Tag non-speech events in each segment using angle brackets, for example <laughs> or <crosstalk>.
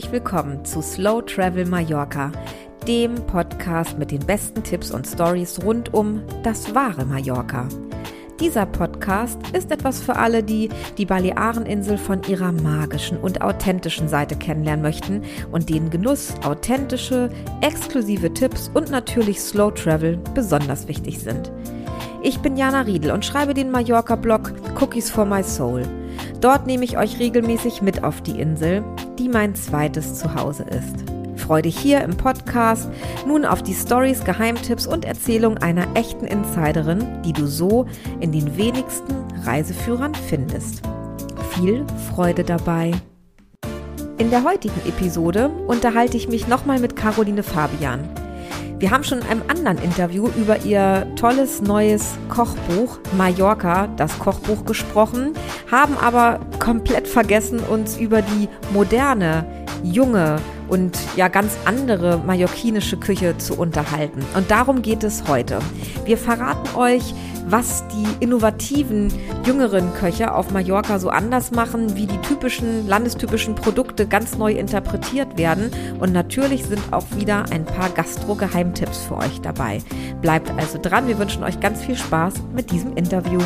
herzlich willkommen zu Slow Travel Mallorca, dem Podcast mit den besten Tipps und Stories rund um das wahre Mallorca. Dieser Podcast ist etwas für alle, die die Baleareninsel von ihrer magischen und authentischen Seite kennenlernen möchten und denen Genuss, authentische, exklusive Tipps und natürlich Slow Travel besonders wichtig sind. Ich bin Jana Riedel und schreibe den Mallorca-Blog Cookies for My Soul. Dort nehme ich euch regelmäßig mit auf die Insel, die mein zweites Zuhause ist. Freue dich hier im Podcast nun auf die Stories, Geheimtipps und Erzählungen einer echten Insiderin, die du so in den wenigsten Reiseführern findest. Viel Freude dabei! In der heutigen Episode unterhalte ich mich nochmal mit Caroline Fabian. Wir haben schon in einem anderen Interview über ihr tolles neues Kochbuch Mallorca, das Kochbuch gesprochen, haben aber komplett vergessen, uns über die moderne, junge und ja ganz andere mallorquinische Küche zu unterhalten. Und darum geht es heute. Wir verraten euch, was die innovativen jüngeren Köche auf Mallorca so anders machen, wie die typischen landestypischen Produkte ganz neu interpretiert werden und natürlich sind auch wieder ein paar Gastro-Geheimtipps für euch dabei. Bleibt also dran, wir wünschen euch ganz viel Spaß mit diesem Interview.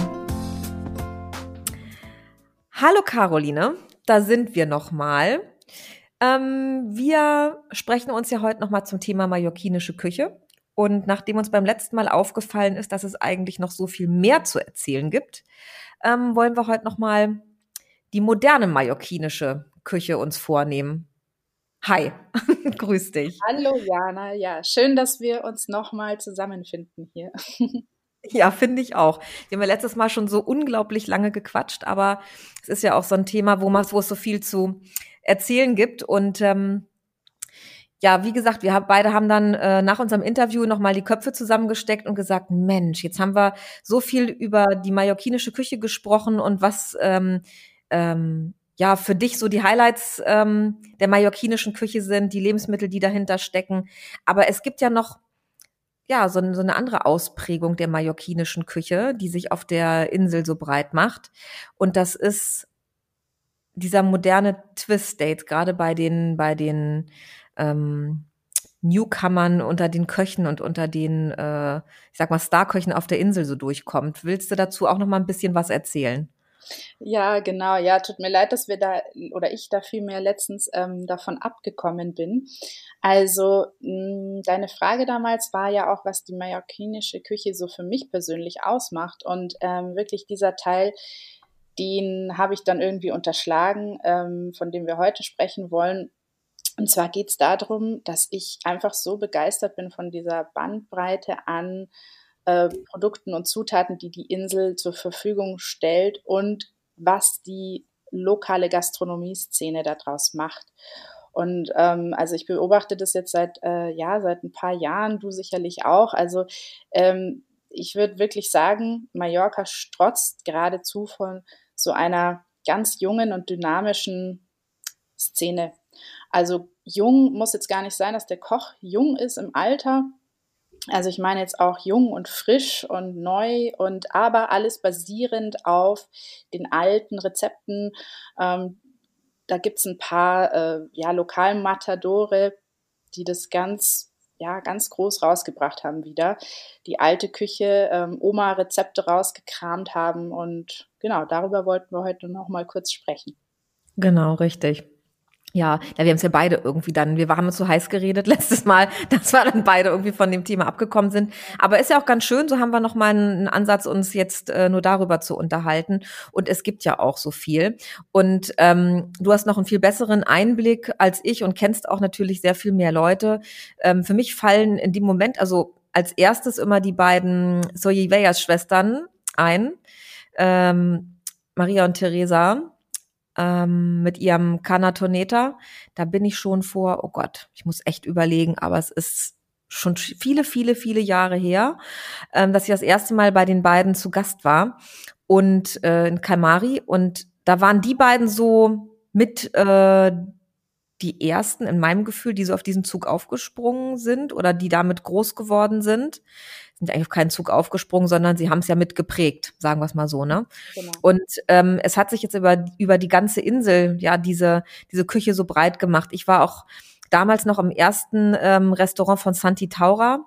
Hallo Caroline, da sind wir nochmal. Ähm, wir sprechen uns ja heute nochmal zum Thema mallorquinische Küche. Und nachdem uns beim letzten Mal aufgefallen ist, dass es eigentlich noch so viel mehr zu erzählen gibt, ähm, wollen wir heute noch mal die moderne mallorquinische Küche uns vornehmen. Hi, <laughs> grüß dich. Hallo Jana, ja, schön, dass wir uns noch mal zusammenfinden hier. <laughs> Ja, finde ich auch. Wir haben ja letztes Mal schon so unglaublich lange gequatscht, aber es ist ja auch so ein Thema, wo, man, wo es so viel zu erzählen gibt und ähm, ja, wie gesagt, wir haben, beide haben dann äh, nach unserem Interview nochmal die Köpfe zusammengesteckt und gesagt, Mensch, jetzt haben wir so viel über die mallorquinische Küche gesprochen und was ähm, ähm, ja für dich so die Highlights ähm, der mallorquinischen Küche sind, die Lebensmittel, die dahinter stecken. Aber es gibt ja noch ja so, so eine andere Ausprägung der mallorquinischen Küche, die sich auf der Insel so breit macht. Und das ist dieser moderne Twist-Date, gerade bei den bei den ähm, Newcomern unter den Köchen und unter den, äh, ich sag mal, Starköchen auf der Insel so durchkommt. Willst du dazu auch noch mal ein bisschen was erzählen? Ja, genau. Ja, tut mir leid, dass wir da oder ich da vielmehr letztens ähm, davon abgekommen bin. Also mh, deine Frage damals war ja auch, was die mallorquinische Küche so für mich persönlich ausmacht und ähm, wirklich dieser Teil, den habe ich dann irgendwie unterschlagen, ähm, von dem wir heute sprechen wollen. Und zwar geht es darum, dass ich einfach so begeistert bin von dieser Bandbreite an äh, Produkten und Zutaten, die die Insel zur Verfügung stellt und was die lokale Gastronomieszene daraus macht. Und ähm, also ich beobachte das jetzt seit äh, ja seit ein paar Jahren, du sicherlich auch. Also ähm, ich würde wirklich sagen, Mallorca strotzt geradezu von so einer ganz jungen und dynamischen Szene. Also jung muss jetzt gar nicht sein, dass der Koch jung ist im Alter. Also ich meine jetzt auch jung und frisch und neu und aber alles basierend auf den alten Rezepten. Ähm, da gibt es ein paar äh, ja, Lokalmatadore, die das ganz ja, ganz groß rausgebracht haben wieder. Die alte Küche, ähm, Oma-Rezepte rausgekramt haben und genau, darüber wollten wir heute noch mal kurz sprechen. Genau, richtig. Ja, ja, wir haben es ja beide irgendwie dann, wir haben uns so heiß geredet <laughs> letztes Mal, dass wir dann beide irgendwie von dem Thema abgekommen sind. Aber ist ja auch ganz schön, so haben wir noch mal einen, Ansatz, uns jetzt äh, nur darüber zu unterhalten. Und es gibt ja auch so viel. Und ähm, du hast noch einen viel besseren Einblick als ich und kennst auch natürlich sehr viel mehr Leute. Ähm, für mich fallen in dem Moment, also als erstes immer die beiden Soyeveyas Schwestern ein, ähm, Maria und Theresa ähm, mit ihrem Canatoneta. Da bin ich schon vor, oh Gott, ich muss echt überlegen, aber es ist schon viele, viele, viele Jahre her, ähm, dass ich das erste Mal bei den beiden zu Gast war und äh, in Kalmari und da waren die beiden so mit äh, die ersten in meinem Gefühl, die so auf diesen Zug aufgesprungen sind oder die damit groß geworden sind. Sind eigentlich auf keinen Zug aufgesprungen, sondern sie haben es ja mitgeprägt, sagen wir es mal so, ne? Genau. Und ähm, es hat sich jetzt über, über die ganze Insel, ja, diese, diese Küche so breit gemacht. Ich war auch damals noch im ersten ähm, Restaurant von Santi Taura.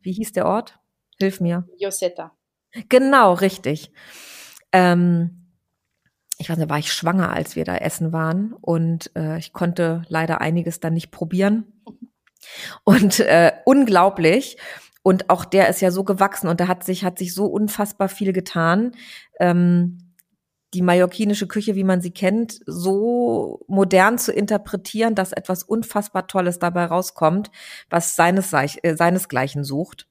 Wie hieß der Ort? Hilf mir. Josetta. Genau, richtig. Ähm, ich weiß nicht, war ich schwanger, als wir da essen waren und äh, ich konnte leider einiges dann nicht probieren. Und äh, unglaublich. Und auch der ist ja so gewachsen und da hat sich, hat sich so unfassbar viel getan. Ähm, die mallorquinische Küche, wie man sie kennt, so modern zu interpretieren, dass etwas unfassbar Tolles dabei rauskommt, was seines, äh, seinesgleichen sucht.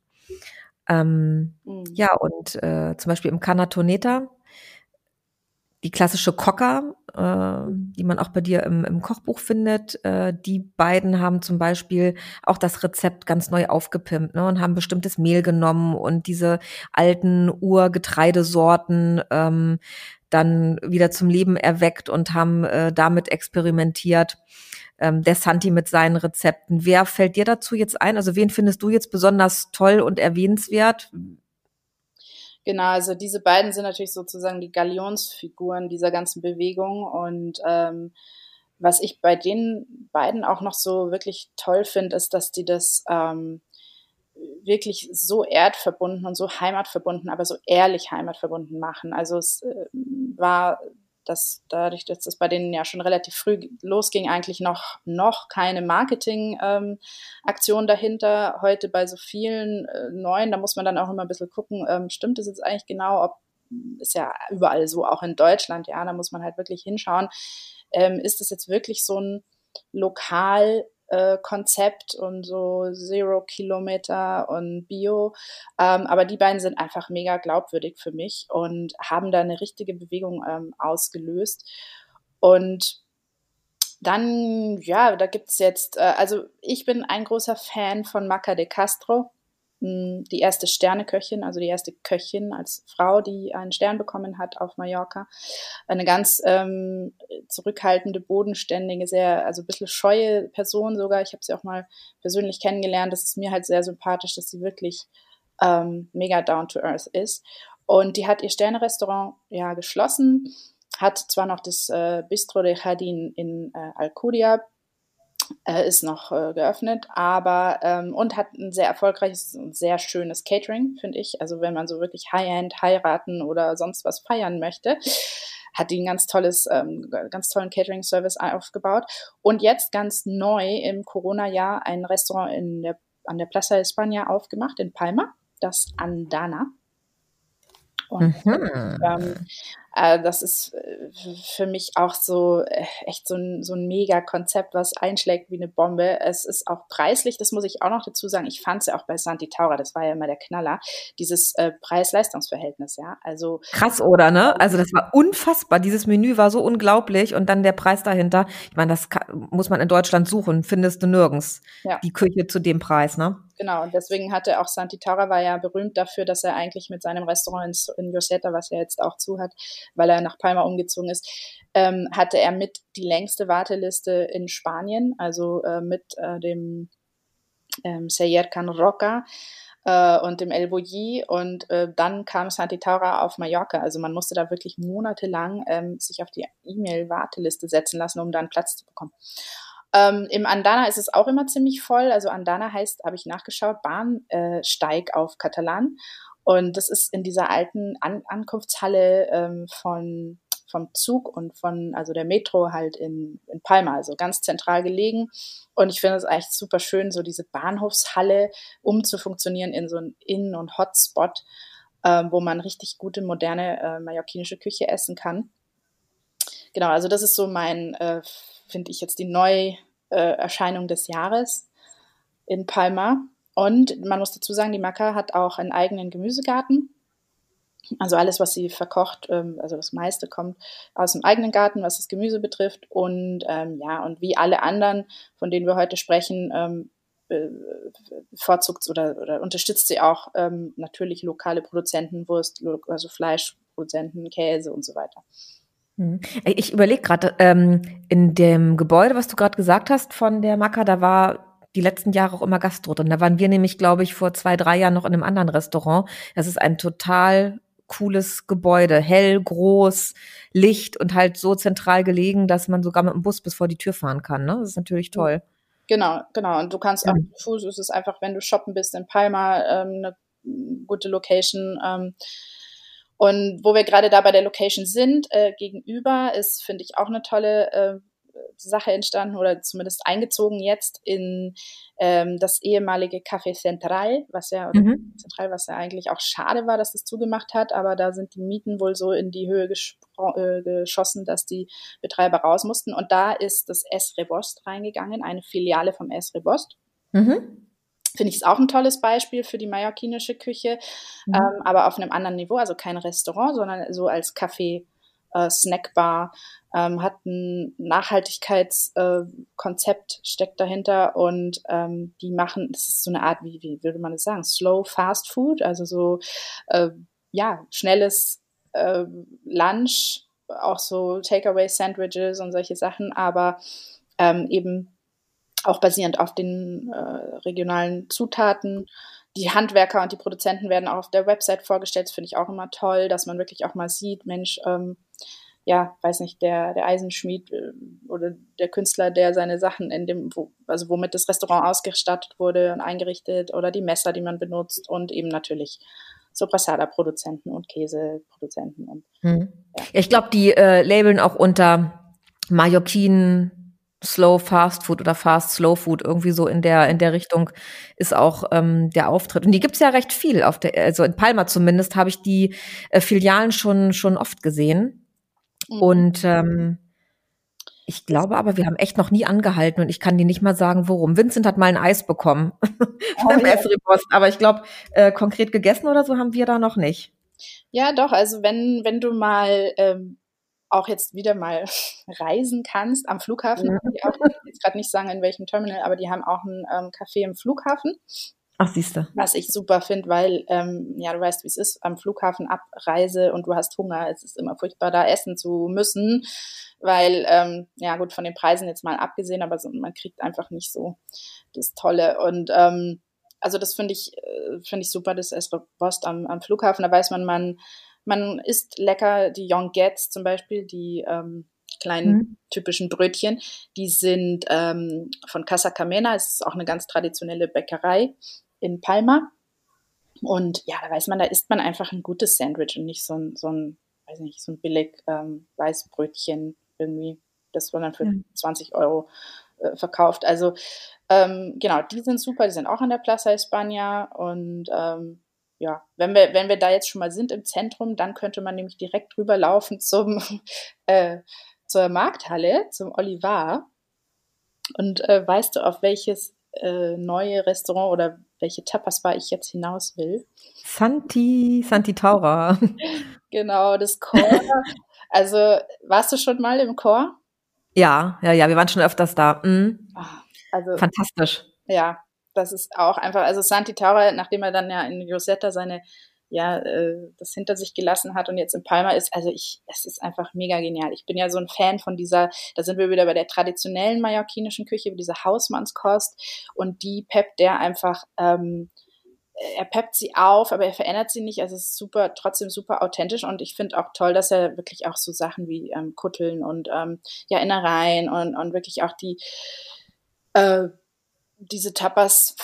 Ähm, mhm. Ja, und äh, zum Beispiel im Canatoneta, die klassische Cocker, äh, die man auch bei dir im, im Kochbuch findet, äh, die beiden haben zum Beispiel auch das Rezept ganz neu aufgepimpt ne, und haben bestimmtes Mehl genommen und diese alten Urgetreidesorten ähm, dann wieder zum Leben erweckt und haben äh, damit experimentiert. Ähm, der Santi mit seinen Rezepten. Wer fällt dir dazu jetzt ein? Also wen findest du jetzt besonders toll und erwähnenswert? Genau, also diese beiden sind natürlich sozusagen die Galionsfiguren dieser ganzen Bewegung und ähm, was ich bei den beiden auch noch so wirklich toll finde, ist, dass die das ähm, wirklich so erdverbunden und so heimatverbunden, aber so ehrlich heimatverbunden machen. Also es äh, war dass dadurch, dass das bei denen ja schon relativ früh losging, eigentlich noch, noch keine Marketing-Aktion ähm, dahinter. Heute bei so vielen äh, neuen, da muss man dann auch immer ein bisschen gucken, ähm, stimmt es jetzt eigentlich genau, ob ist ja überall so, auch in Deutschland, ja, da muss man halt wirklich hinschauen. Ähm, ist das jetzt wirklich so ein lokal äh, Konzept und so Zero Kilometer und Bio. Ähm, aber die beiden sind einfach mega glaubwürdig für mich und haben da eine richtige Bewegung ähm, ausgelöst. Und dann, ja, da gibt es jetzt, äh, also ich bin ein großer Fan von Maca de Castro die erste Sterneköchin, also die erste Köchin als Frau, die einen Stern bekommen hat auf Mallorca. Eine ganz ähm, zurückhaltende, bodenständige, sehr, also ein bisschen scheue Person sogar. Ich habe sie auch mal persönlich kennengelernt. Das ist mir halt sehr sympathisch, dass sie wirklich ähm, mega down to earth ist. Und die hat ihr Sternerestaurant ja geschlossen, hat zwar noch das äh, Bistro de Jardin in äh, Alcudia äh, ist noch äh, geöffnet, aber ähm, und hat ein sehr erfolgreiches und sehr schönes Catering, finde ich. Also wenn man so wirklich High-End heiraten oder sonst was feiern möchte, hat die ein ganz tolles, ähm, ganz tollen Catering-Service aufgebaut. Und jetzt ganz neu im Corona-Jahr ein Restaurant in der, an der Plaza España aufgemacht in Palma, das Andana. Und mhm. ähm, äh, das ist äh, für mich auch so äh, echt so ein, so ein Mega-Konzept, was einschlägt wie eine Bombe. Es ist auch preislich, das muss ich auch noch dazu sagen. Ich fand es ja auch bei Santi Taura, das war ja immer der Knaller, dieses äh, Preis-Leistungs-Verhältnis, ja. Also krass, oder ne? Also das war unfassbar. Dieses Menü war so unglaublich und dann der Preis dahinter. Ich meine, das kann, muss man in Deutschland suchen, findest du nirgends. Ja. Die Küche zu dem Preis, ne? Genau, und deswegen hatte auch Santi Taura war ja berühmt dafür, dass er eigentlich mit seinem Restaurant in, in was er jetzt auch zu hat, weil er nach Palma umgezogen ist, ähm, hatte er mit die längste Warteliste in Spanien, also äh, mit äh, dem ähm, Seyer Can Roca äh, und dem El Boyi und äh, dann kam Santi Taura auf Mallorca. Also man musste da wirklich monatelang ähm, sich auf die E-Mail-Warteliste setzen lassen, um dann Platz zu bekommen. Ähm, Im Andana ist es auch immer ziemlich voll. Also Andana heißt, habe ich nachgeschaut, Bahnsteig äh, auf Katalan. Und das ist in dieser alten An Ankunftshalle ähm, von vom Zug und von, also der Metro halt in, in Palma, also ganz zentral gelegen. Und ich finde es eigentlich super schön, so diese Bahnhofshalle umzufunktionieren in so einen Innen- und Hotspot, äh, wo man richtig gute, moderne äh, mallorquinische Küche essen kann. Genau, also das ist so mein, äh, finde ich jetzt die Neuerscheinung des Jahres in Palma. Und man muss dazu sagen, die Maca hat auch einen eigenen Gemüsegarten. Also alles, was sie verkocht, ähm, also das meiste kommt aus dem eigenen Garten, was das Gemüse betrifft. Und ähm, ja, und wie alle anderen, von denen wir heute sprechen, ähm, bevorzugt oder, oder unterstützt sie auch ähm, natürlich lokale Produzenten, Wurst, also Fleischproduzenten, Käse und so weiter. Hm. Ich überlege gerade, ähm, in dem Gebäude, was du gerade gesagt hast von der Macker, da war die letzten Jahre auch immer Gastro drin. Da waren wir nämlich, glaube ich, vor zwei, drei Jahren noch in einem anderen Restaurant. Das ist ein total cooles Gebäude, hell, groß, Licht und halt so zentral gelegen, dass man sogar mit dem Bus bis vor die Tür fahren kann. Ne? Das ist natürlich toll. Genau, genau. Und du kannst ja. auch Fuß, es ist einfach, wenn du shoppen bist in Palma, ähm, eine gute Location. Ähm, und wo wir gerade da bei der Location sind, äh, gegenüber ist, finde ich, auch eine tolle äh, Sache entstanden oder zumindest eingezogen jetzt in ähm, das ehemalige Café Central, was ja mhm. Central, was ja eigentlich auch schade war, dass es zugemacht hat, aber da sind die Mieten wohl so in die Höhe äh, geschossen, dass die Betreiber raus mussten. Und da ist das S Rebost reingegangen, eine Filiale vom S Rebost. Mhm finde ich es auch ein tolles Beispiel für die mallorquinische Küche, mhm. ähm, aber auf einem anderen Niveau, also kein Restaurant, sondern so als Café, äh, Snackbar, ähm, hat ein Nachhaltigkeitskonzept, äh, steckt dahinter und ähm, die machen, das ist so eine Art, wie, wie würde man das sagen, Slow Fast Food, also so, äh, ja, schnelles äh, Lunch, auch so Takeaway Sandwiches und solche Sachen, aber ähm, eben auch basierend auf den äh, regionalen Zutaten. Die Handwerker und die Produzenten werden auch auf der Website vorgestellt. Das finde ich auch immer toll, dass man wirklich auch mal sieht, Mensch, ähm, ja, weiß nicht, der, der Eisenschmied äh, oder der Künstler, der seine Sachen in dem, wo, also womit das Restaurant ausgestattet wurde und eingerichtet oder die Messer, die man benutzt und eben natürlich Soprasada-Produzenten und Käseproduzenten. Und, hm. ja. Ich glaube, die äh, labeln auch unter Mallorquin, Slow Fast Food oder Fast Slow Food irgendwie so in der in der Richtung ist auch ähm, der Auftritt und die gibt's ja recht viel auf der also in Palma zumindest habe ich die äh, Filialen schon schon oft gesehen mhm. und ähm, ich glaube aber, wir haben echt noch nie angehalten und ich kann dir nicht mal sagen, worum. Vincent hat mal ein Eis bekommen <laughs> beim oh, ja. Post, aber ich glaube, äh, konkret gegessen oder so haben wir da noch nicht. Ja, doch. Also wenn wenn du mal ähm, auch jetzt wieder mal <laughs> reisen kannst am Flughafen. Ja. Ich kann jetzt gerade nicht sagen, in welchem Terminal, aber die haben auch ein ähm, Café im Flughafen. Ach, siehst du. Was ich super finde, weil, ähm, ja, du weißt, wie es ist, am Flughafen Abreise und du hast Hunger. Es ist immer furchtbar, da essen zu müssen, weil, ähm, ja gut, von den Preisen jetzt mal abgesehen, aber so, man kriegt einfach nicht so das Tolle. Und ähm, also das finde ich, äh, finde ich super, das Esrobost am, am Flughafen. Da weiß man, man man isst lecker die Young Gets zum Beispiel, die ähm, kleinen mhm. typischen Brötchen. Die sind ähm, von Casa Camena. Es ist auch eine ganz traditionelle Bäckerei in Palma. Und ja, da weiß man, da isst man einfach ein gutes Sandwich und nicht so ein, so ein weiß nicht, so ein billig ähm, Weißbrötchen irgendwie, das man dann für ja. 20 Euro äh, verkauft. Also ähm, genau, die sind super, die sind auch an der Plaza España und ähm, ja, wenn wir, wenn wir da jetzt schon mal sind im Zentrum, dann könnte man nämlich direkt rüberlaufen <laughs> zum, äh, zur Markthalle, zum Olivar. Und äh, weißt du, auf welches äh, neue Restaurant oder welche Tapas-Bar ich jetzt hinaus will? Santi, Santi Taura. <laughs> genau, das Chor. <laughs> also, warst du schon mal im Chor? Ja, ja, ja, wir waren schon öfters da. Mhm. Also, Fantastisch. Ja, das ist auch einfach, also Santi Taura, nachdem er dann ja in Rosetta seine, ja, äh, das hinter sich gelassen hat und jetzt in Palma ist, also ich, es ist einfach mega genial. Ich bin ja so ein Fan von dieser, da sind wir wieder bei der traditionellen mallorquinischen Küche, dieser Hausmannskost und die peppt der einfach, ähm, er peppt sie auf, aber er verändert sie nicht. Also es ist super, trotzdem super authentisch und ich finde auch toll, dass er wirklich auch so Sachen wie ähm, Kutteln und ähm, ja Innereien und, und wirklich auch die äh, diese Tapas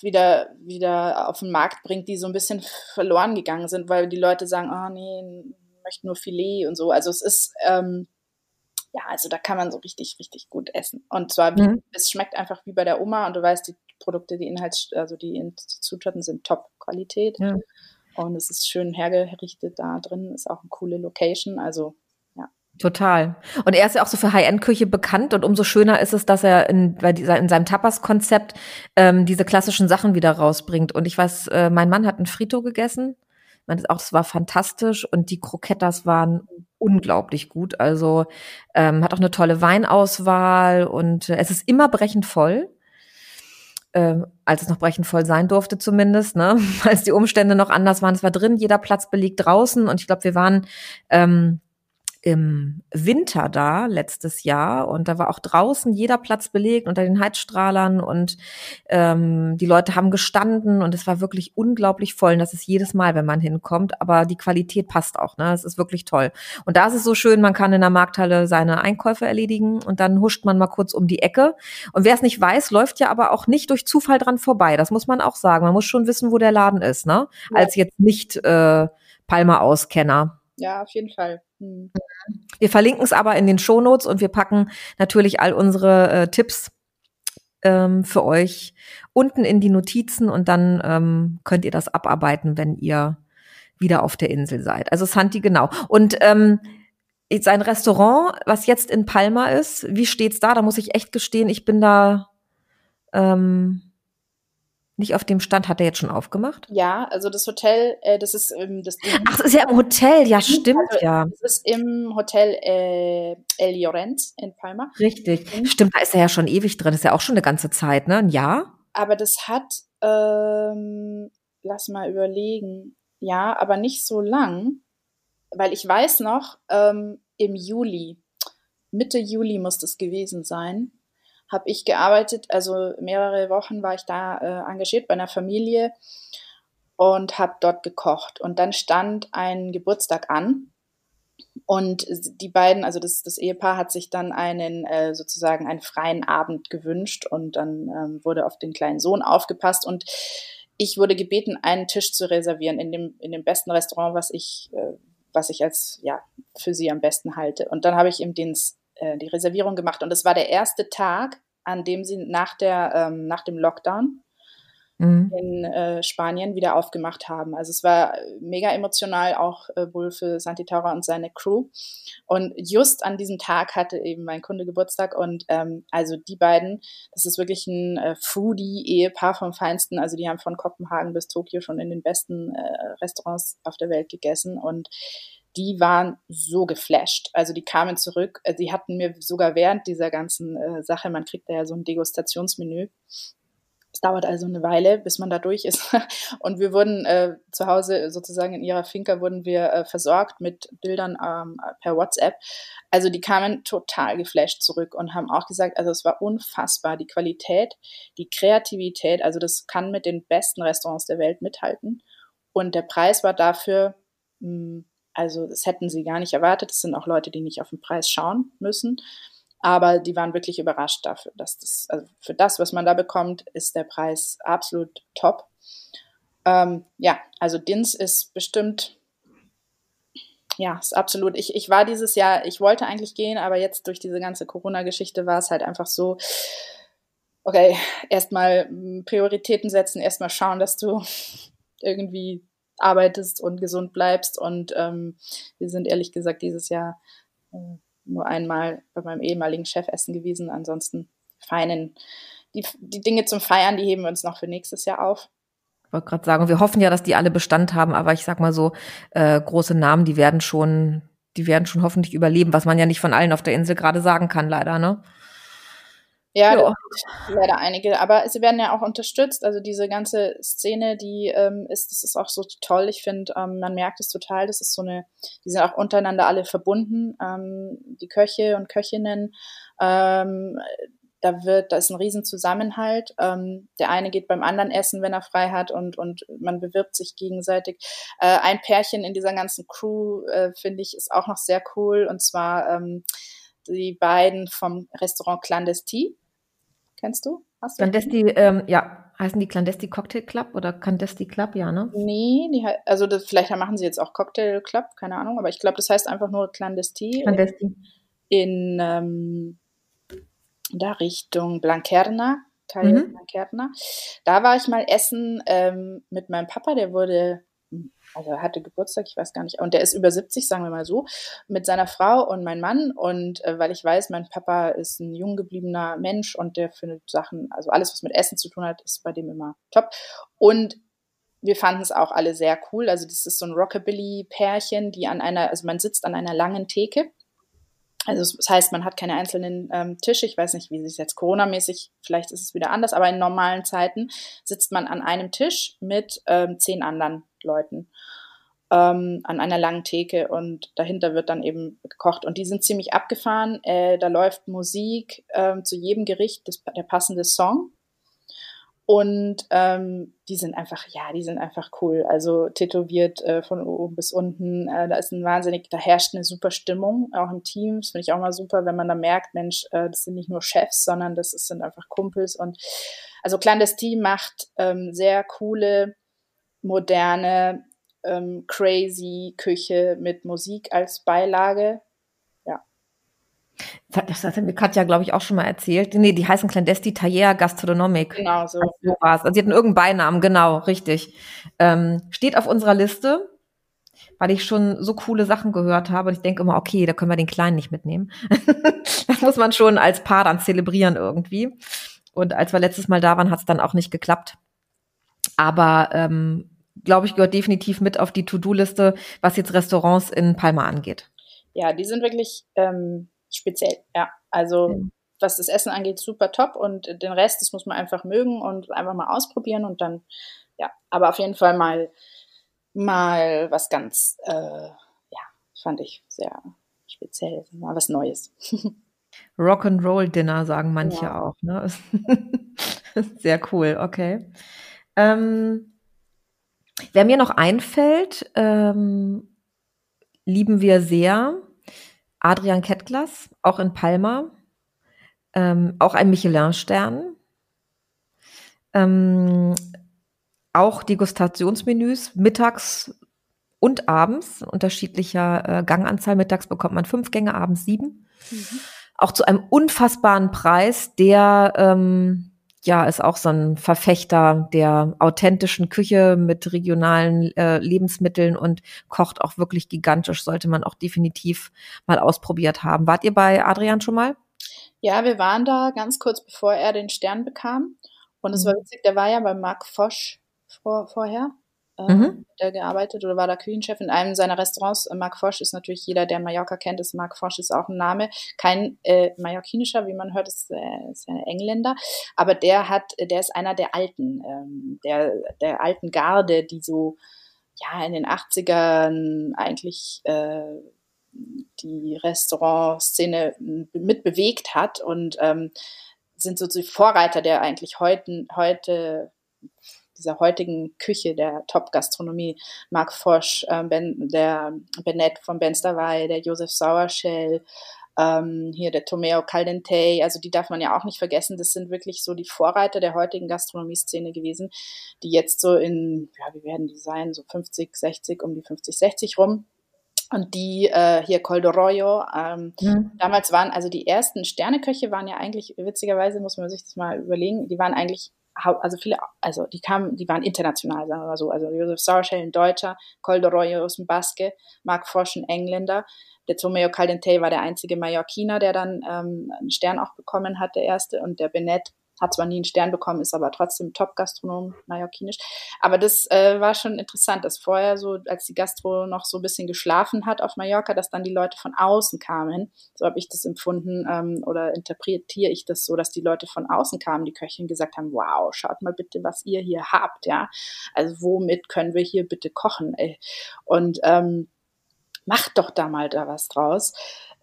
wieder, wieder auf den Markt bringt, die so ein bisschen verloren gegangen sind, weil die Leute sagen, oh nee, ich möchte nur Filet und so. Also es ist, ähm, ja, also da kann man so richtig, richtig gut essen. Und zwar, wie, mhm. es schmeckt einfach wie bei der Oma und du weißt, die Produkte, die Inhalts, also die Zutaten sind Top-Qualität. Ja. Und es ist schön hergerichtet da drin, ist auch eine coole Location. Also Total. Und er ist ja auch so für High-End-Küche bekannt und umso schöner ist es, dass er in, bei dieser, in seinem Tapas-Konzept ähm, diese klassischen Sachen wieder rausbringt. Und ich weiß, äh, mein Mann hat ein Frito gegessen. Man auch, es war fantastisch und die Krokettas waren unglaublich gut. Also ähm, hat auch eine tolle Weinauswahl und äh, es ist immer brechend voll. Äh, als es noch brechend voll sein durfte zumindest, ne? <laughs> als die Umstände noch anders waren. Es war drin, jeder Platz belegt draußen und ich glaube, wir waren ähm, im Winter da letztes Jahr und da war auch draußen jeder Platz belegt unter den Heizstrahlern und ähm, die Leute haben gestanden und es war wirklich unglaublich voll. Und das ist jedes Mal, wenn man hinkommt, aber die Qualität passt auch. Ne, es ist wirklich toll. Und da ist es so schön, man kann in der Markthalle seine Einkäufe erledigen und dann huscht man mal kurz um die Ecke. Und wer es nicht weiß, läuft ja aber auch nicht durch Zufall dran vorbei. Das muss man auch sagen. Man muss schon wissen, wo der Laden ist, ne? Ja. Als jetzt nicht äh, Palma-Auskenner. Ja, auf jeden Fall. Hm. Wir verlinken es aber in den Shownotes und wir packen natürlich all unsere äh, Tipps ähm, für euch unten in die Notizen und dann ähm, könnt ihr das abarbeiten, wenn ihr wieder auf der Insel seid. Also Santi, genau. Und ähm, sein Restaurant, was jetzt in Palma ist, wie steht's da? Da muss ich echt gestehen, ich bin da ähm, nicht auf dem Stand, hat er jetzt schon aufgemacht? Ja, also das Hotel, äh, das ist ähm, das. Ach, das ist ja im Hotel, ja, stimmt, also, ja. Das ist im Hotel äh, El Llorens in Palma. Richtig, mhm. stimmt, da ist er ja schon ewig drin, das ist ja auch schon eine ganze Zeit, ne? Ein Jahr? Aber das hat, ähm, lass mal überlegen, ja, aber nicht so lang, weil ich weiß noch, ähm, im Juli, Mitte Juli muss das gewesen sein, habe ich gearbeitet. Also mehrere Wochen war ich da äh, engagiert bei einer Familie und habe dort gekocht. Und dann stand ein Geburtstag an. Und die beiden, also das, das Ehepaar hat sich dann einen äh, sozusagen einen freien Abend gewünscht und dann ähm, wurde auf den kleinen Sohn aufgepasst und ich wurde gebeten, einen Tisch zu reservieren in dem, in dem besten Restaurant, was ich, äh, was ich als ja für sie am besten halte. Und dann habe ich ihm den äh, die Reservierung gemacht und es war der erste Tag, an dem sie nach, der, ähm, nach dem Lockdown mhm. in äh, Spanien wieder aufgemacht haben. Also es war mega emotional, auch äh, wohl für Santi Taura und seine Crew. Und just an diesem Tag hatte eben mein Kunde Geburtstag und ähm, also die beiden, das ist wirklich ein äh, Foodie-Ehepaar vom Feinsten. Also die haben von Kopenhagen bis Tokio schon in den besten äh, Restaurants auf der Welt gegessen und die waren so geflasht. Also die kamen zurück, äh, die hatten mir sogar während dieser ganzen äh, Sache, man kriegt da ja so ein Degustationsmenü. Es dauert also eine Weile, bis man da durch ist. <laughs> Und wir wurden äh, zu Hause sozusagen in ihrer Finca wurden wir äh, versorgt mit Bildern ähm, per WhatsApp. Also die kamen total geflasht zurück und haben auch gesagt, also es war unfassbar, die Qualität, die Kreativität, also das kann mit den besten Restaurants der Welt mithalten. Und der Preis war dafür mh, hm, also das hätten sie gar nicht erwartet. Es sind auch Leute, die nicht auf den Preis schauen müssen. Aber die waren wirklich überrascht dafür, dass das, also für das, was man da bekommt, ist der Preis absolut top. Ähm, ja, also Dins ist bestimmt, ja, ist absolut. Ich, ich war dieses Jahr, ich wollte eigentlich gehen, aber jetzt durch diese ganze Corona-Geschichte war es halt einfach so, okay, erstmal hm, Prioritäten setzen, erstmal schauen, dass du <laughs> irgendwie arbeitest und gesund bleibst. Und ähm, wir sind ehrlich gesagt dieses Jahr äh, nur einmal bei meinem ehemaligen Chef essen gewesen. Ansonsten feinen, die, die Dinge zum Feiern, die heben wir uns noch für nächstes Jahr auf. Ich wollte gerade sagen, wir hoffen ja, dass die alle Bestand haben, aber ich sag mal so, äh, große Namen, die werden schon, die werden schon hoffentlich überleben, was man ja nicht von allen auf der Insel gerade sagen kann, leider, ne? Ja, ja. leider einige, aber sie werden ja auch unterstützt. Also diese ganze Szene, die ähm, ist, das ist auch so toll. Ich finde, ähm, man merkt es total. Das ist so eine, die sind auch untereinander alle verbunden. Ähm, die Köche und Köchinnen, ähm, da wird, da ist ein Riesenzusammenhalt. Ähm, der eine geht beim anderen essen, wenn er frei hat und, und man bewirbt sich gegenseitig. Äh, ein Pärchen in dieser ganzen Crew, äh, finde ich, ist auch noch sehr cool. Und zwar ähm, die beiden vom Restaurant Clandestin Kennst du? Hast du? Clandesti, ähm, ja, heißen die Clandesti Cocktail Club oder Clandesti Club, ja, ne? Nee, die, also das, vielleicht machen sie jetzt auch Cocktail Club, keine Ahnung, aber ich glaube, das heißt einfach nur Clandesti. Clandesti. In, ähm, da Richtung Blanquerna, Calle mhm. Blanquerna. Da war ich mal essen ähm, mit meinem Papa, der wurde also er hatte Geburtstag, ich weiß gar nicht, und der ist über 70, sagen wir mal so, mit seiner Frau und mein Mann. Und äh, weil ich weiß, mein Papa ist ein jung gebliebener Mensch und der findet Sachen, also alles, was mit Essen zu tun hat, ist bei dem immer top. Und wir fanden es auch alle sehr cool. Also das ist so ein Rockabilly-Pärchen, die an einer, also man sitzt an einer langen Theke. Also das heißt, man hat keine einzelnen ähm, Tische. Ich weiß nicht, wie sich jetzt Corona-mäßig, vielleicht ist es wieder anders, aber in normalen Zeiten sitzt man an einem Tisch mit ähm, zehn anderen Leuten. ähm, an einer langen Theke und dahinter wird dann eben gekocht. Und die sind ziemlich abgefahren. Äh, da läuft Musik äh, zu jedem Gericht, das, der passende Song. Und ähm, die sind einfach, ja, die sind einfach cool. Also tätowiert äh, von oben bis unten. Äh, da ist ein wahnsinnig, da herrscht eine super Stimmung, auch im Team. Das finde ich auch mal super, wenn man da merkt, Mensch, äh, das sind nicht nur Chefs, sondern das sind einfach Kumpels. Und also Clandestin macht ähm, sehr coole, moderne, ähm, crazy Küche mit Musik als Beilage. Das hat mir Katja, glaube ich, auch schon mal erzählt. Nee, die heißen Clandesti Taillea Gastronomic. Genau, so. so war's. Also sie hatten irgendeinen Beinamen, genau, richtig. Ähm, steht auf unserer Liste, weil ich schon so coole Sachen gehört habe. Und ich denke immer, okay, da können wir den Kleinen nicht mitnehmen. <laughs> das muss man schon als Paar dann zelebrieren irgendwie. Und als wir letztes Mal da waren, hat es dann auch nicht geklappt. Aber ähm, glaube ich, gehört definitiv mit auf die To-Do-Liste, was jetzt Restaurants in Palma angeht. Ja, die sind wirklich ähm, speziell. Ja, also mhm. was das Essen angeht, super top und den Rest, das muss man einfach mögen und einfach mal ausprobieren und dann, ja, aber auf jeden Fall mal, mal was ganz, äh, ja, fand ich sehr speziell, mal was Neues. <laughs> Rock'n'Roll Dinner sagen manche ja. auch, ne? <laughs> sehr cool, okay. Ähm, wer mir noch einfällt, ähm, lieben wir sehr, Adrian Kettglas, auch in Palma, ähm, auch ein Michelin-Stern. Ähm, auch Degustationsmenüs mittags und abends, unterschiedlicher äh, Ganganzahl. Mittags bekommt man fünf Gänge, abends sieben. Mhm. Auch zu einem unfassbaren Preis, der ähm, ja, ist auch so ein Verfechter der authentischen Küche mit regionalen äh, Lebensmitteln und kocht auch wirklich gigantisch. Sollte man auch definitiv mal ausprobiert haben. Wart ihr bei Adrian schon mal? Ja, wir waren da ganz kurz bevor er den Stern bekam. Und es mhm. war witzig, der war ja bei Marc Fosch vor, vorher äh, mhm. der gearbeitet oder war da Küchenchef in einem seiner Restaurants. Äh, Marc Fosch ist natürlich jeder, der Mallorca kennt, ist Marc Fosch ist auch ein Name. Kein äh, mallorquinischer, wie man hört, ist, äh, ist ein Engländer. Aber der hat, der ist einer der Alten, ähm, der, der alten Garde, die so, ja, in den 80ern eigentlich, äh, die Restaurantszene mitbewegt hat und ähm, sind so die Vorreiter der eigentlich heute, heute dieser heutigen Küche der Top-Gastronomie. Marc Fosch, äh, ben, der Bennett von Ben Stavai, der Josef Sauerschell, ähm, hier der Tomeo Caldente, also die darf man ja auch nicht vergessen. Das sind wirklich so die Vorreiter der heutigen Gastronomie-Szene gewesen, die jetzt so in, ja, wie werden die sein, so 50, 60, um die 50, 60 rum. Und die äh, hier Coldoroyo, ähm, mhm. damals waren also die ersten Sterneköche waren ja eigentlich, witzigerweise muss man sich das mal überlegen, die waren eigentlich also viele, also die kamen, die waren international, sagen wir mal so. Also Josef Sauerschell, ein Deutscher, Coldoroyo aus dem Baske, Mark Frosch, ein Engländer. Der Tomeo Caldente war der einzige Mallorquiner, der dann ähm, einen Stern auch bekommen hat, der erste. Und der Benet hat zwar nie einen Stern bekommen, ist aber trotzdem Top-Gastronom, mallorquinisch. Aber das äh, war schon interessant, dass vorher so, als die Gastro noch so ein bisschen geschlafen hat auf Mallorca, dass dann die Leute von außen kamen. So habe ich das empfunden ähm, oder interpretiere ich das so, dass die Leute von außen kamen, die Köchin gesagt haben, wow, schaut mal bitte, was ihr hier habt, ja. Also womit können wir hier bitte kochen, ey. Und ähm, macht doch da mal da was draus.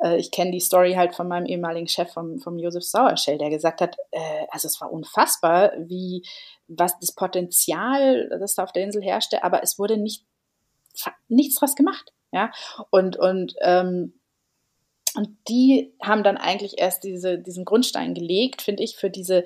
Äh, ich kenne die Story halt von meinem ehemaligen Chef, vom, vom Josef Sauerschell, der gesagt hat, äh, also es war unfassbar, wie, was das Potenzial, das da auf der Insel herrschte, aber es wurde nicht, nichts draus gemacht, ja, und, und, ähm, und die haben dann eigentlich erst diese, diesen Grundstein gelegt, finde ich, für diese,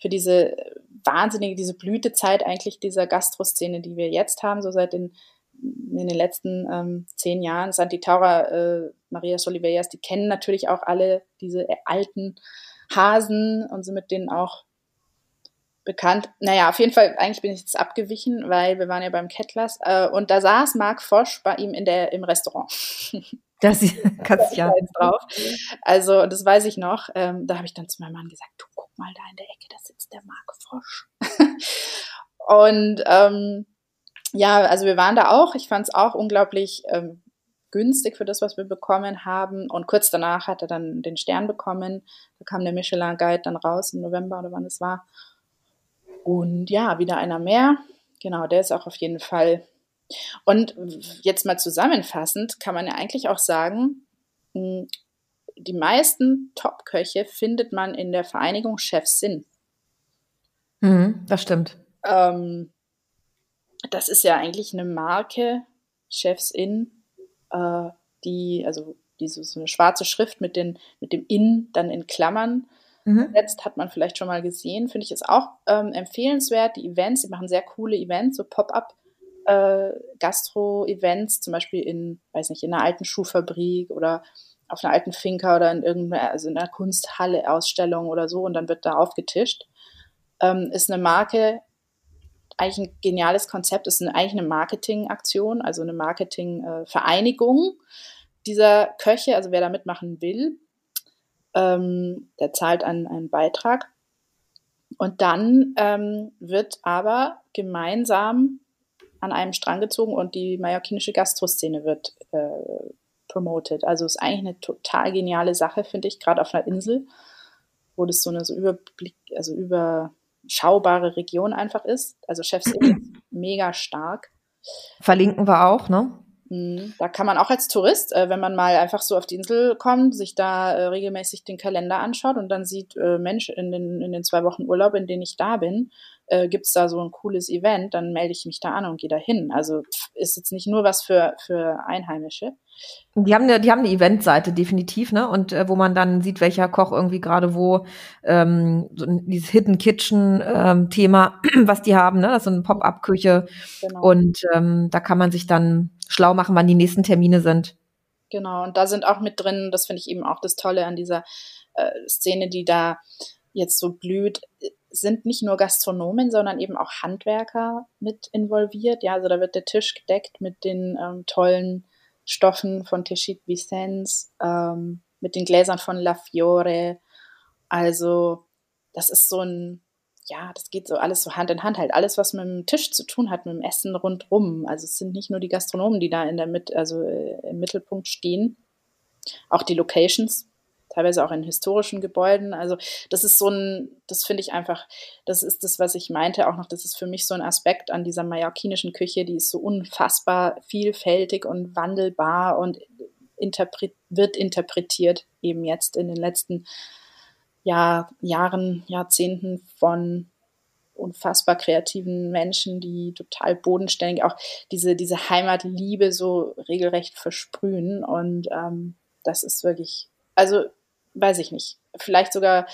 für diese wahnsinnige, diese Blütezeit eigentlich dieser Gastroszene, die wir jetzt haben, so seit den in den letzten ähm, zehn Jahren, Santi Taura, äh, Maria Soliveras, die kennen natürlich auch alle diese alten Hasen und sind mit denen auch bekannt. Naja, auf jeden Fall, eigentlich bin ich jetzt abgewichen, weil wir waren ja beim Kettlers äh, und da saß Marc Fosch bei ihm in der, im Restaurant. <laughs> Das kannst ja jetzt drauf. Also, das weiß ich noch. Ähm, da habe ich dann zu meinem Mann gesagt, du guck mal da in der Ecke, da sitzt der Marc Fosch. <laughs> und ähm, ja, also wir waren da auch. Ich fand es auch unglaublich ähm, günstig für das, was wir bekommen haben. Und kurz danach hat er dann den Stern bekommen. Da kam der Michelin Guide dann raus im November oder wann es war. Und ja, wieder einer mehr. Genau, der ist auch auf jeden Fall Und jetzt mal zusammenfassend kann man ja eigentlich auch sagen, hm, die meisten Top-Köche findet man in der Vereinigung Chefsinn. Mhm, das stimmt. Ähm, das ist ja eigentlich eine Marke, Chefs In, äh, die, also diese so eine schwarze Schrift mit, den, mit dem In dann in Klammern mhm. setzt, hat man vielleicht schon mal gesehen. Finde ich ist auch ähm, empfehlenswert. Die Events, die machen sehr coole Events, so Pop-up. Äh, Gastro-Events, zum Beispiel in, weiß nicht, in einer alten Schuhfabrik oder auf einer alten Finca oder in irgendeiner, also in einer Kunsthalle Ausstellung oder so und dann wird da aufgetischt. Ähm, ist eine Marke, eigentlich ein geniales Konzept, ist eine, eigentlich eine Marketingaktion, also eine Marketingvereinigung äh, dieser Köche, also wer da mitmachen will, ähm, der zahlt einen, einen Beitrag. Und dann ähm, wird aber gemeinsam an einem Strang gezogen und die mallorquinische Gastroszene wird äh, promoted. Also ist eigentlich eine total geniale Sache, finde ich, gerade auf einer Insel, wo das so eine so Überblick, also überschaubare Region einfach ist. Also Chefs ist <clears throat> mega stark. Verlinken wir auch, ne? Mhm. Da kann man auch als Tourist, äh, wenn man mal einfach so auf die Insel kommt, sich da äh, regelmäßig den Kalender anschaut und dann sieht, äh, Mensch, in den, in den zwei Wochen Urlaub, in denen ich da bin, äh, gibt es da so ein cooles Event, dann melde ich mich da an und gehe da hin. Also ist jetzt nicht nur was für, für Einheimische. Die haben eine, die haben eine Eventseite definitiv, ne? Und äh, wo man dann sieht, welcher Koch irgendwie gerade wo ähm, so dieses Hidden Kitchen ähm, Thema, <clears throat> was die haben, ne? Das ist so eine Pop-up-Küche. Genau. Und ähm, da kann man sich dann schlau machen, wann die nächsten Termine sind. Genau, und da sind auch mit drin, das finde ich eben auch das Tolle an dieser äh, Szene, die da jetzt so blüht, sind nicht nur Gastronomen, sondern eben auch Handwerker mit involviert. Ja, also da wird der Tisch gedeckt mit den ähm, tollen Stoffen von Teshit Vicens, ähm, mit den Gläsern von La Fiore. Also das ist so ein, ja, das geht so alles so Hand in Hand halt. Alles, was mit dem Tisch zu tun hat, mit dem Essen rundrum. Also es sind nicht nur die Gastronomen, die da in der Mit also äh, im Mittelpunkt stehen. Auch die Locations, teilweise auch in historischen Gebäuden. Also das ist so ein, das finde ich einfach, das ist das, was ich meinte auch noch, das ist für mich so ein Aspekt an dieser mallorquinischen Küche, die ist so unfassbar vielfältig und wandelbar und interpret, wird interpretiert eben jetzt in den letzten Jahr, Jahren, Jahrzehnten von unfassbar kreativen Menschen, die total bodenständig auch diese, diese Heimatliebe so regelrecht versprühen. Und ähm, das ist wirklich, also weiß ich nicht, vielleicht sogar,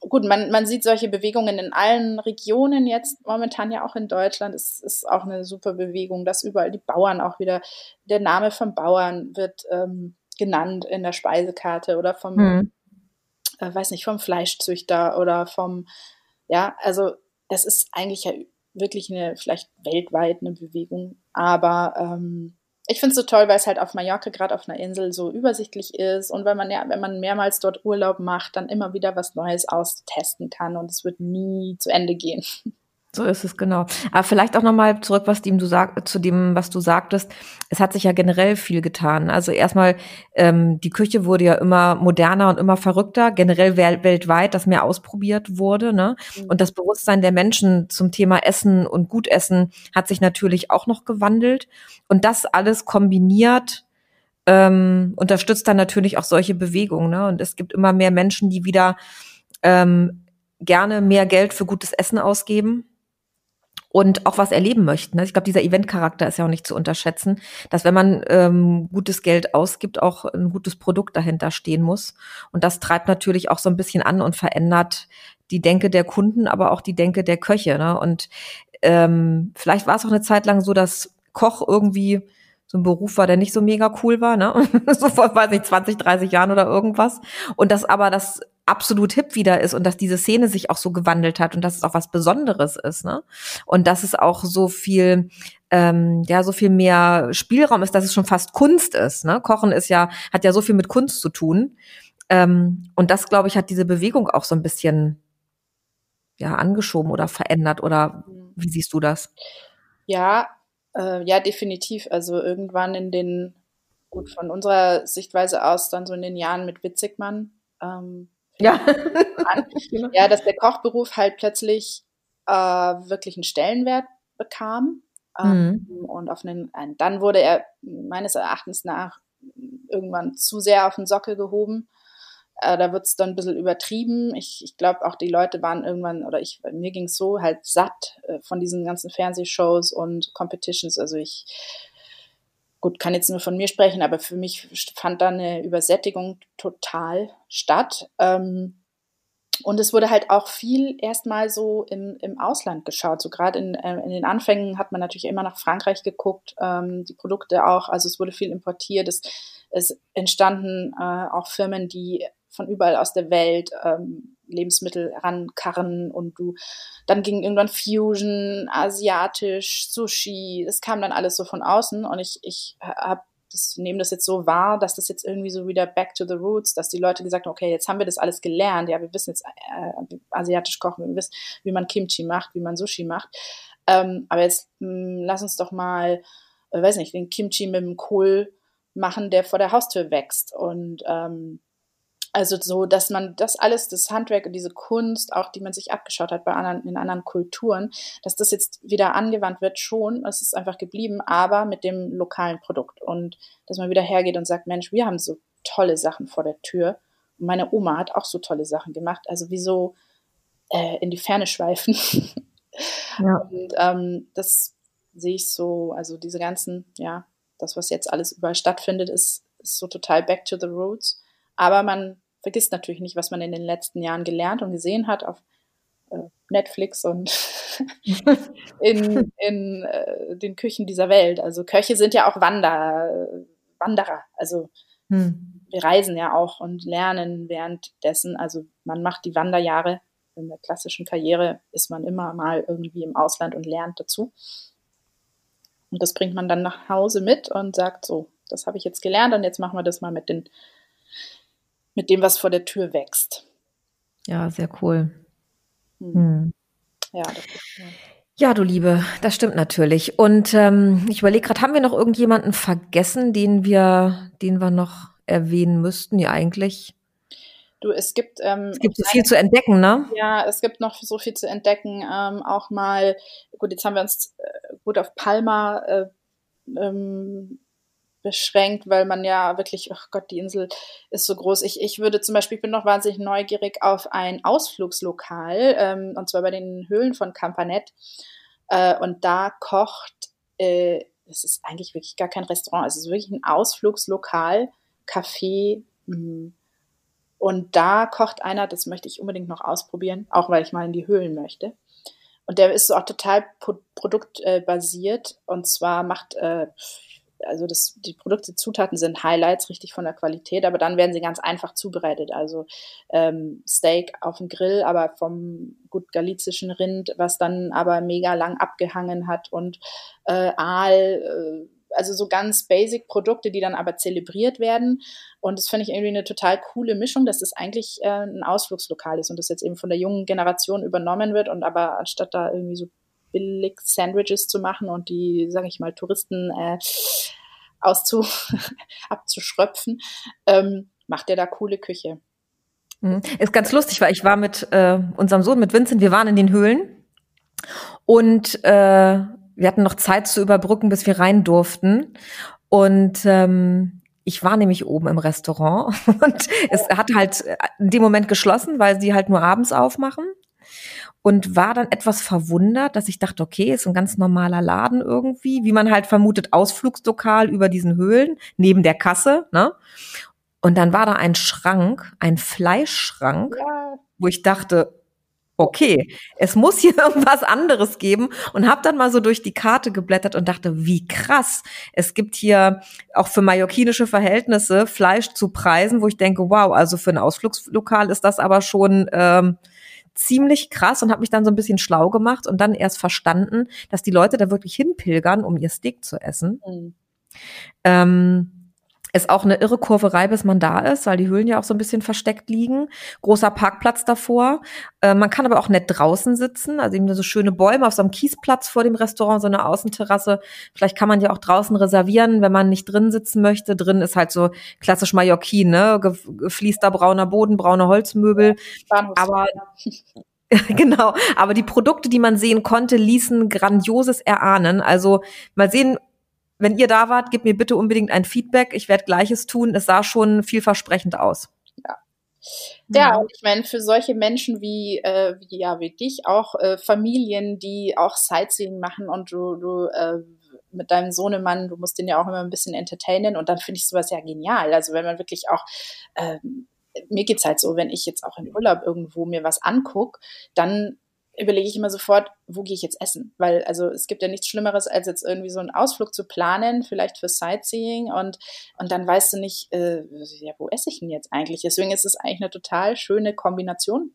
gut, man, man sieht solche Bewegungen in allen Regionen jetzt, momentan ja auch in Deutschland, es ist auch eine super Bewegung, dass überall die Bauern auch wieder, der Name vom Bauern wird ähm, genannt in der Speisekarte oder vom, hm. äh, weiß nicht, vom Fleischzüchter oder vom, ja, also das ist eigentlich ja wirklich eine, vielleicht weltweit eine Bewegung, aber ähm, ich finde es so toll, weil es halt auf Mallorca, gerade auf einer Insel, so übersichtlich ist und weil man ja, wenn man mehrmals dort Urlaub macht, dann immer wieder was Neues austesten kann und es wird nie zu Ende gehen. <laughs> So ist es genau. Aber vielleicht auch nochmal zurück, was dem du sag, zu dem, was du sagtest. Es hat sich ja generell viel getan. Also erstmal, ähm, die Küche wurde ja immer moderner und immer verrückter, generell weltweit, dass mehr ausprobiert wurde. Ne? Mhm. Und das Bewusstsein der Menschen zum Thema Essen und Gutessen hat sich natürlich auch noch gewandelt. Und das alles kombiniert ähm, unterstützt dann natürlich auch solche Bewegungen. Ne? Und es gibt immer mehr Menschen, die wieder ähm, gerne mehr Geld für gutes Essen ausgeben und auch was erleben möchten. Ne? Ich glaube, dieser Eventcharakter ist ja auch nicht zu unterschätzen, dass wenn man ähm, gutes Geld ausgibt, auch ein gutes Produkt dahinter stehen muss. Und das treibt natürlich auch so ein bisschen an und verändert die Denke der Kunden, aber auch die Denke der Köche. Ne? Und ähm, vielleicht war es auch eine Zeit lang so, dass Koch irgendwie so ein Beruf war, der nicht so mega cool war, ne? <laughs> so vor, weiß ich, 20, 30 Jahren oder irgendwas. Und das aber das absolut hip wieder ist und dass diese Szene sich auch so gewandelt hat und dass es auch was Besonderes ist, ne? Und dass es auch so viel, ähm, ja, so viel mehr Spielraum ist, dass es schon fast Kunst ist, ne? Kochen ist ja, hat ja so viel mit Kunst zu tun. Ähm, und das, glaube ich, hat diese Bewegung auch so ein bisschen, ja, angeschoben oder verändert oder wie siehst du das? Ja, äh, ja, definitiv. Also irgendwann in den, gut, von unserer Sichtweise aus, dann so in den Jahren mit Witzigmann, ähm, ja. <laughs> Genau. ja, dass der Kochberuf halt plötzlich äh, wirklich einen Stellenwert bekam. Ähm, mhm. Und auf einen, dann wurde er meines Erachtens nach irgendwann zu sehr auf den Sockel gehoben. Äh, da wird es dann ein bisschen übertrieben. Ich, ich glaube, auch die Leute waren irgendwann, oder ich, mir ging es so, halt satt äh, von diesen ganzen Fernsehshows und Competitions. Also ich, gut, kann jetzt nur von mir sprechen, aber für mich fand da eine Übersättigung total statt. Ähm, und es wurde halt auch viel erstmal so im, im Ausland geschaut. So gerade in, äh, in den Anfängen hat man natürlich immer nach Frankreich geguckt, ähm, die Produkte auch. Also es wurde viel importiert. Es, es entstanden äh, auch Firmen, die von überall aus der Welt ähm, Lebensmittel rankarren und du, dann ging irgendwann Fusion, asiatisch, Sushi, das kam dann alles so von außen und ich, ich habe das nehme das jetzt so wahr, dass das jetzt irgendwie so wieder back to the roots, dass die Leute gesagt haben, okay, jetzt haben wir das alles gelernt, ja, wir wissen jetzt äh, asiatisch kochen, wir wissen, wie man Kimchi macht, wie man Sushi macht, ähm, aber jetzt mh, hm, lass uns doch mal, äh, weiß nicht, den Kimchi mit dem Kohl machen, der vor der Haustür wächst. Und ähm, also so, dass man das alles, das Handwerk und diese Kunst, auch die man sich abgeschaut hat bei anderen, in anderen Kulturen, dass das jetzt wieder angewandt wird, schon, es ist einfach geblieben, aber mit dem lokalen Produkt. Und dass man wieder hergeht und sagt, Mensch, wir haben so tolle Sachen vor der Tür. Und meine Oma hat auch so tolle Sachen gemacht. Also wieso äh, in die Ferne schweifen? <laughs> Ja. Und ähm, das sehe ich so, also diese ganzen, ja, das, was jetzt alles überall stattfindet, ist, ist so total back to the roots. Aber man vergisst natürlich nicht, was man in den letzten Jahren gelernt und gesehen hat auf äh, Netflix und <laughs> <laughs> in, in äh, den Küchen dieser Welt. Also Köche sind ja auch Wander, Wanderer. Also hm. wir reisen ja auch und lernen währenddessen. Also man macht die Wanderjahre. In der klassischen Karriere ist man immer mal irgendwie im Ausland und lernt dazu. Und das bringt man dann nach Hause mit und sagt so, das habe ich jetzt gelernt und jetzt machen wir das mal mit den mit dem, was vor der Tür wächst. Ja, sehr cool. Hm. Hm. Ja, das ist, ja. Ja, du Liebe, das stimmt natürlich. Und ähm, ich überlege gerade, haben wir noch irgendjemanden vergessen, den wir, den wir noch erwähnen müssten? Ja, eigentlich. Du, es gibt. Ähm, es gibt so viel zu entdecken, ne? Ja, es gibt noch so viel zu entdecken. Ähm, auch mal, gut, jetzt haben wir uns äh, gut auf Palma äh, ähm, beschränkt, weil man ja wirklich, ach Gott, die Insel ist so groß. Ich, ich würde zum Beispiel, ich bin noch wahnsinnig neugierig auf ein Ausflugslokal, ähm, und zwar bei den Höhlen von Campanet. Äh, und da kocht, äh, ist eigentlich wirklich gar kein Restaurant, es ist wirklich ein Ausflugslokal, Café. Mh. Mm. Und da kocht einer, das möchte ich unbedingt noch ausprobieren, auch weil ich mal in die Höhlen möchte. Und der ist so auch total produktbasiert. und zwar macht, äh, also das, die Produkte, Zutaten sind Highlights, richtig von der Qualität, aber dann werden sie ganz einfach zubereitet. Also ähm, Steak auf dem Grill, aber vom gut galizischen Rind, was dann aber mega lang abgehangen hat und äh, Aal, äh, also so ganz basic Produkte, die dann aber zelebriert werden. Und das finde ich irgendwie eine total coole Mischung, dass das eigentlich äh, ein Ausflugslokal ist und das jetzt eben von der jungen Generation übernommen wird und aber anstatt da irgendwie so billig Sandwiches zu machen und die, sage ich mal, Touristen äh, auszu <laughs> abzuschröpfen, ähm, macht er da coole Küche. Mhm. Ist ganz lustig, weil ich war mit äh, unserem Sohn, mit Vincent, wir waren in den Höhlen und äh, wir hatten noch Zeit zu überbrücken, bis wir rein durften. Und ähm, ich war nämlich oben im Restaurant <laughs> und es hat halt in dem Moment geschlossen, weil sie halt nur abends aufmachen und war dann etwas verwundert, dass ich dachte, okay, ist ein ganz normaler Laden irgendwie, wie man halt vermutet, Ausflugslokal über diesen Höhlen, neben der Kasse, ne? Und dann war da ein Schrank, ein Fleischschrank, ja. wo ich dachte, okay, es muss hier <laughs> irgendwas anderes geben und habe dann mal so durch die Karte geblättert und dachte, wie krass. Es gibt hier auch für mallorquinische Verhältnisse Fleisch zu Preisen, wo ich denke, wow, also für ein Ausflugslokal ist das aber schon ähm, ziemlich krass und habe mich dann so ein bisschen schlau gemacht und dann erst verstanden, dass die Leute da wirklich hinpilgern, um ihr Steak zu essen. Mhm. Ähm, ist auch eine irre Kurverei, bis man da ist, weil die Höhlen ja auch so ein bisschen versteckt liegen. Großer Parkplatz davor. Äh, man kann aber auch nett draußen sitzen, also eben so schöne Bäume auf so einem Kiesplatz vor dem Restaurant, so eine Außenterrasse. Vielleicht kann man ja auch draußen reservieren, wenn man nicht drin sitzen möchte. Drin ist halt so klassisch Mallorquin, ne? Gefließter brauner Boden, braune Holzmöbel. Bahnhofs aber <laughs> genau, aber die Produkte, die man sehen konnte, ließen grandioses erahnen. Also mal sehen, wenn ihr da wart, gebt mir bitte unbedingt ein Feedback. Ich werde gleiches tun. Es sah schon vielversprechend aus. Ja. Ja, und ich meine, für solche Menschen wie, äh, wie, ja, wie dich, auch äh, Familien, die auch Sightseeing machen und du, du äh, mit deinem Sohnemann, du musst den ja auch immer ein bisschen entertainen und dann finde ich sowas ja genial. Also wenn man wirklich auch, ähm, mir geht's halt so, wenn ich jetzt auch im Urlaub irgendwo mir was anguck, dann überlege ich immer sofort, wo gehe ich jetzt essen? Weil also es gibt ja nichts Schlimmeres, als jetzt irgendwie so einen Ausflug zu planen, vielleicht für Sightseeing und, und dann weißt du nicht, äh, ja, wo esse ich denn jetzt eigentlich? Deswegen ist es eigentlich eine total schöne Kombination.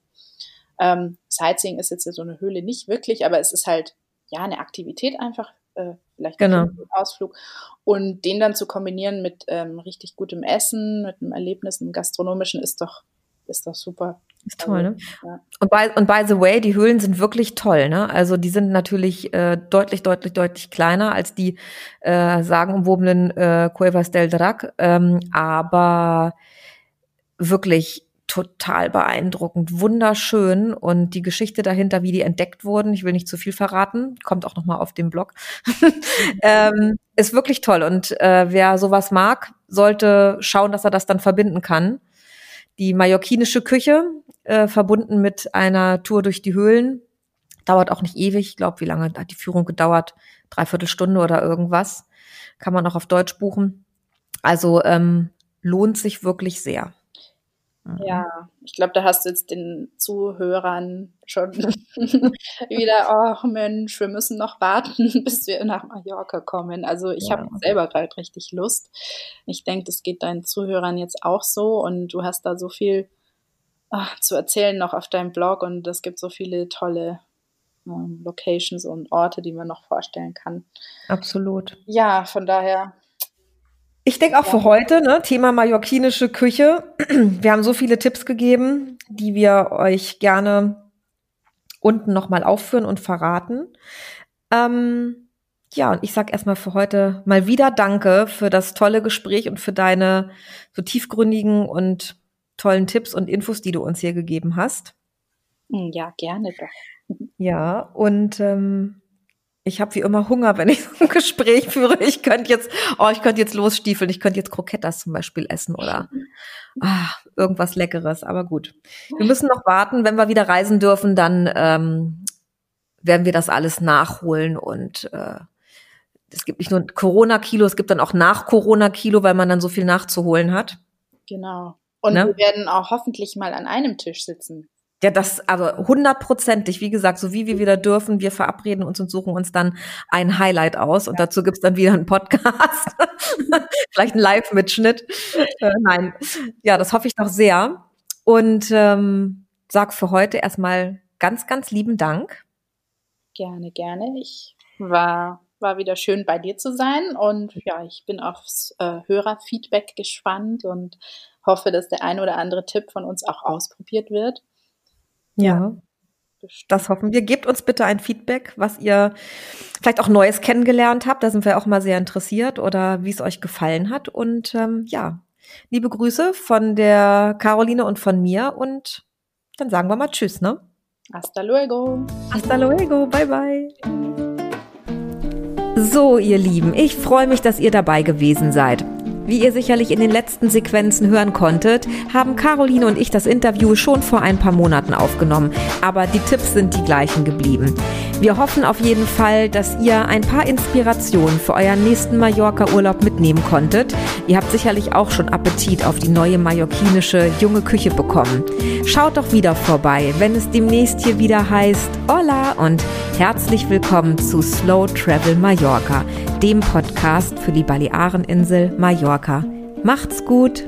Ähm, Sightseeing ist jetzt so eine Höhle nicht wirklich, aber es ist halt ja eine Aktivität einfach, äh, vielleicht genau. ein Ausflug. Und den dann zu kombinieren mit ähm, richtig gutem Essen, mit einem Erlebnis, einem gastronomischen, ist doch, ist doch super. Ist toll, ne? Ja. Und, by, und by the way, die Höhlen sind wirklich toll, ne? Also die sind natürlich äh, deutlich, deutlich, deutlich kleiner als die äh, sagenumwobenen äh, Cuevas del Drac, ähm, aber wirklich total beeindruckend, wunderschön und die Geschichte dahinter, wie die entdeckt wurden, ich will nicht zu viel verraten, kommt auch noch mal auf dem Blog, <laughs> ähm, ist wirklich toll und äh, wer sowas mag, sollte schauen, dass er das dann verbinden kann. Die mallorquinische Küche, äh, verbunden mit einer Tour durch die Höhlen, dauert auch nicht ewig. Ich glaube, wie lange hat die Führung gedauert? Dreiviertel Stunde oder irgendwas. Kann man auch auf Deutsch buchen. Also ähm, lohnt sich wirklich sehr. Mhm. Ja, ich glaube, da hast du jetzt den Zuhörern schon <laughs> wieder, ach oh Mensch, wir müssen noch warten, <laughs> bis wir nach Mallorca kommen. Also ich ja. habe selber gerade richtig Lust. Ich denke, das geht deinen Zuhörern jetzt auch so und du hast da so viel ach, zu erzählen noch auf deinem Blog und es gibt so viele tolle ähm, Locations und Orte, die man noch vorstellen kann. Absolut. Ja, von daher ich denke auch für heute, ne, Thema mallorquinische Küche. <clears throat> Wir haben so viele Tipps gegeben, die wir euch gerne unten nochmal aufführen und verraten. Ähm, ja, und ich sag erstmal für heute mal wieder Danke für das tolle Gespräch und für deine so tiefgründigen und tollen Tipps und Infos, die du uns hier gegeben hast. Ja, gerne doch. Ja, und ähm, ich habe wie immer Hunger, wenn ich <laughs> so ein Gespräch führe. Ich könnte jetzt, oh, ich könnte jetzt losstiefeln. Ich könnte jetzt Krokettas zum Beispiel essen oder ah, irgendwas Leckeres. Aber gut, wir müssen noch warten. Wenn wir wieder reisen dürfen, dann ähm, werden wir das alles nachholen und äh, es gibt nicht nur Corona-Kilo, es gibt dann auch Nach-Corona-Kilo, weil man dann so viel nachzuholen hat. Genau. Und ne? wir werden auch hoffentlich mal an einem Tisch sitzen. Ja, das aber hundertprozentig, wie gesagt, so wie wir wieder dürfen, wir verabreden uns und suchen uns dann ein Highlight aus und ja. dazu gibt's dann wieder einen Podcast, <laughs> vielleicht einen Live-Mitschnitt. Äh, nein, ja, das hoffe ich doch sehr und ähm, sag für heute erstmal ganz, ganz lieben Dank. Gerne, gerne. Ich war war wieder schön bei dir zu sein und ja, ich bin aufs äh, Hörerfeedback gespannt und hoffe, dass der ein oder andere Tipp von uns auch ausprobiert wird. Ja. Das hoffen wir. Gebt uns bitte ein Feedback, was ihr vielleicht auch Neues kennengelernt habt. Da sind wir auch mal sehr interessiert oder wie es euch gefallen hat. Und ähm, ja, liebe Grüße von der Caroline und von mir. Und dann sagen wir mal Tschüss, ne? Hasta luego. Hasta luego. Bye, bye. So, ihr Lieben, ich freue mich, dass ihr dabei gewesen seid. Wie ihr sicherlich in den letzten Sequenzen hören konntet, haben Caroline und ich das Interview schon vor ein paar Monaten aufgenommen, aber die Tipps sind die gleichen geblieben. Wir hoffen auf jeden Fall, dass ihr ein paar Inspirationen für euren nächsten Mallorca-Urlaub mitnehmen konntet. Ihr habt sicherlich auch schon Appetit auf die neue mallorquinische junge Küche bekommen. Schaut doch wieder vorbei, wenn es demnächst hier wieder heißt Hola und herzlich willkommen zu Slow Travel Mallorca, dem Podcast für die Baleareninsel Mallorca. Macht's gut!